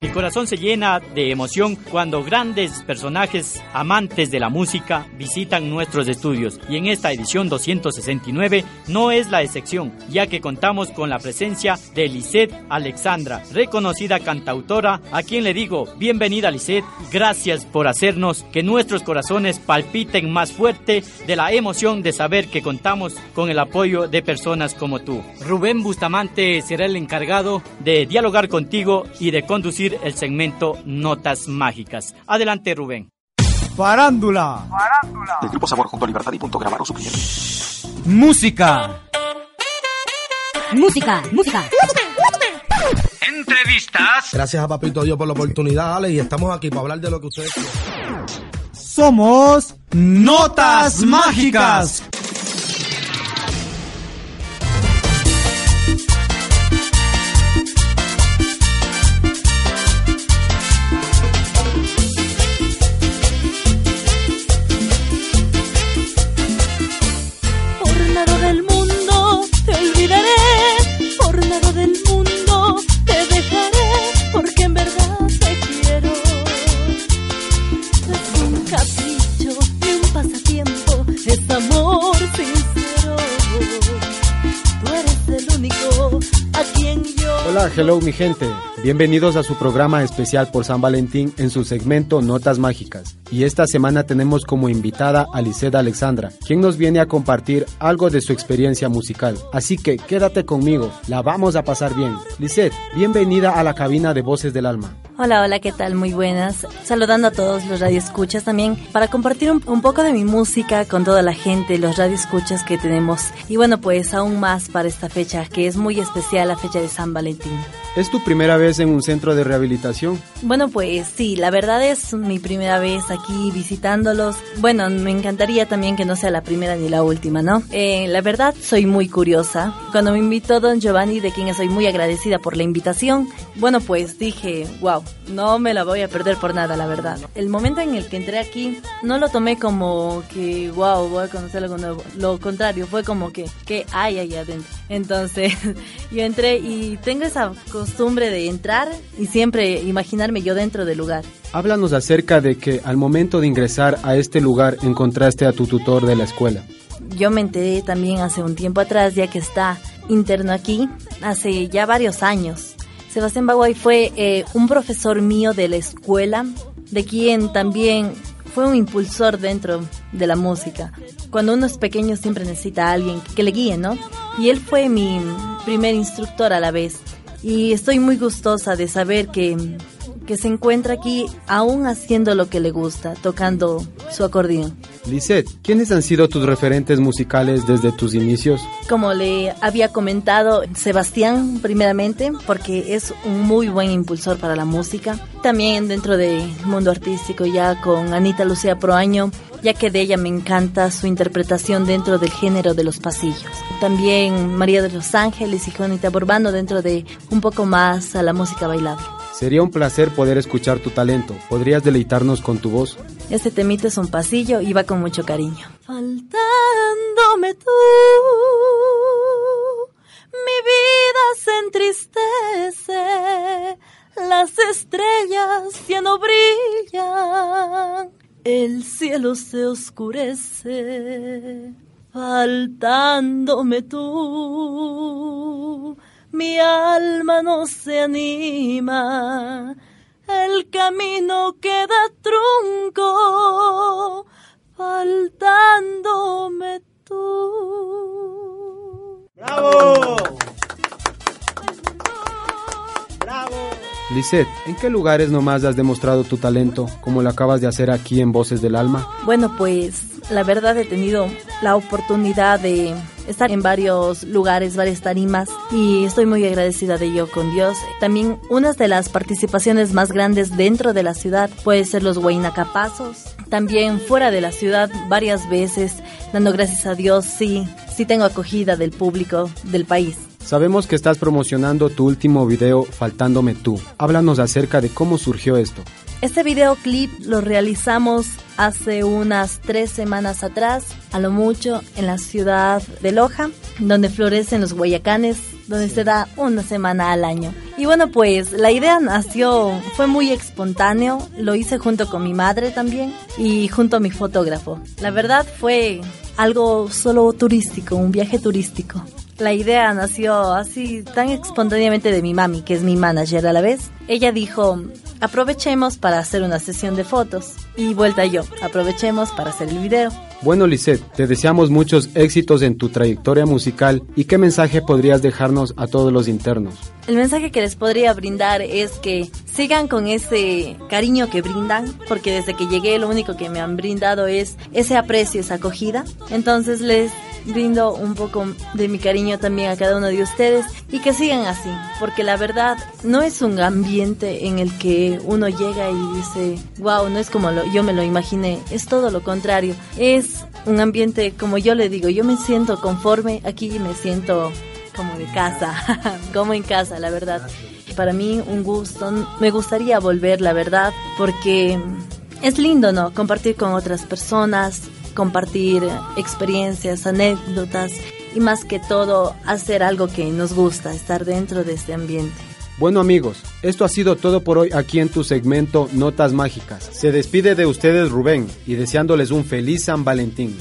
mi corazón se llena de emoción cuando grandes personajes amantes de la música visitan nuestros estudios. Y en esta edición 269 no es la excepción, ya que contamos con la presencia de Lisette Alexandra, reconocida cantautora, a quien le digo, bienvenida Lisette, gracias por hacernos que nuestros corazones palpiten más fuerte de la emoción de saber que contamos con el apoyo de personas como tú. Rubén Bustamante será el encargado de dialogar contigo y de conducir el segmento Notas Mágicas. Adelante, Rubén. Farándula. Farándula. El grupo Sabor junto a Libertad y Punto grabaron su primer. Música. Música. Música. Entrevistas. Gracias a Papito Dios por la oportunidad, Ale, y estamos aquí para hablar de lo que ustedes quieren. Somos Notas Mágicas. Hello mi gente. Bienvenidos a su programa especial por San Valentín en su segmento Notas Mágicas. Y esta semana tenemos como invitada a Lisette Alexandra, quien nos viene a compartir algo de su experiencia musical. Así que quédate conmigo, la vamos a pasar bien. Lisette, bienvenida a la cabina de Voces del Alma. Hola, hola, ¿qué tal? Muy buenas. Saludando a todos los radioescuchas también para compartir un, un, poco de mi música con toda la gente, los radioescuchas que tenemos. Y bueno, pues aún más para esta fecha, que es muy especial, la fecha de San Valentín. ¿Es tu primera vez en un centro de rehabilitación? Bueno, pues sí, la verdad es mi primera vez aquí visitándolos. Bueno, me encantaría también que no sea la primera ni la última, ¿no? Eh, la verdad, soy muy curiosa. Cuando me invitó don Giovanni, de quien soy muy agradecida por la invitación, bueno, pues dije, wow, no me la voy a perder por nada, la verdad. El momento en el que entré aquí, no lo tomé como que, wow, voy a conocer algo nuevo. Lo contrario, fue como que, ¿qué hay ahí adentro? Entonces, yo entré y tengo esa costumbre de entrar y siempre imaginarme yo dentro del lugar. Háblanos acerca de que al momento de ingresar a este lugar encontraste a tu tutor de la escuela. Yo me enteré también hace un tiempo atrás, ya que está interno aquí, hace ya varios años. Sebastián Baguay fue eh, un profesor mío de la escuela, de quien también fue un impulsor dentro de la música. Cuando uno es pequeño siempre necesita a alguien que le guíe, ¿no? Y él fue mi primer instructor a la vez. Y estoy muy gustosa de saber que, que se encuentra aquí aún haciendo lo que le gusta, tocando su acordeón. Lisette, ¿quiénes han sido tus referentes musicales desde tus inicios? Como le había comentado, Sebastián primeramente, porque es un muy buen impulsor para la música. También dentro del mundo artístico ya con Anita Lucía Proaño, ya que de ella me encanta su interpretación dentro del género de los pasillos. También María de los Ángeles y Juanita Borbano dentro de un poco más a la música bailable. Sería un placer poder escuchar tu talento. ¿Podrías deleitarnos con tu voz? Este temita es un pasillo y va con mucho cariño. Faltándome tú, mi vida se entristece, las estrellas ya no brillan, el cielo se oscurece. Faltándome tú, mi alma no se anima el camino queda trunco, faltándome tú. ¡Bravo! Lisette, ¿en qué lugares nomás has demostrado tu talento, como lo acabas de hacer aquí en Voces del Alma? Bueno, pues la verdad he tenido la oportunidad de estar en varios lugares, varias tarimas y estoy muy agradecida de ello con Dios. También una de las participaciones más grandes dentro de la ciudad puede ser los Huaynacapazos. También fuera de la ciudad varias veces, dando gracias a Dios, sí, sí tengo acogida del público del país. Sabemos que estás promocionando tu último video Faltándome tú. Háblanos acerca de cómo surgió esto. Este videoclip lo realizamos hace unas tres semanas atrás, a lo mucho, en la ciudad de Loja, donde florecen los guayacanes, donde se da una semana al año. Y bueno, pues la idea nació, fue muy espontáneo, lo hice junto con mi madre también y junto a mi fotógrafo. La verdad fue algo solo turístico, un viaje turístico. La idea nació así tan espontáneamente de mi mami, que es mi manager a la vez. Ella dijo, aprovechemos para hacer una sesión de fotos. Y vuelta yo, aprovechemos para hacer el video. Bueno, Lisette, te deseamos muchos éxitos en tu trayectoria musical y qué mensaje podrías dejarnos a todos los internos. El mensaje que les podría brindar es que sigan con ese cariño que brindan, porque desde que llegué lo único que me han brindado es ese aprecio, esa acogida. Entonces les brindo un poco de mi cariño también a cada uno de ustedes y que sigan así, porque la verdad no es un ambiente en el que uno llega y dice, wow, no es como lo, yo me lo imaginé, es todo lo contrario, es un ambiente como yo le digo, yo me siento conforme aquí me siento como de casa, como en casa, la verdad. Para mí un gusto, me gustaría volver, la verdad, porque es lindo, ¿no? Compartir con otras personas, compartir experiencias, anécdotas y más que todo hacer algo que nos gusta, estar dentro de este ambiente. Bueno amigos, esto ha sido todo por hoy aquí en tu segmento Notas Mágicas. Se despide de ustedes Rubén y deseándoles un feliz San Valentín.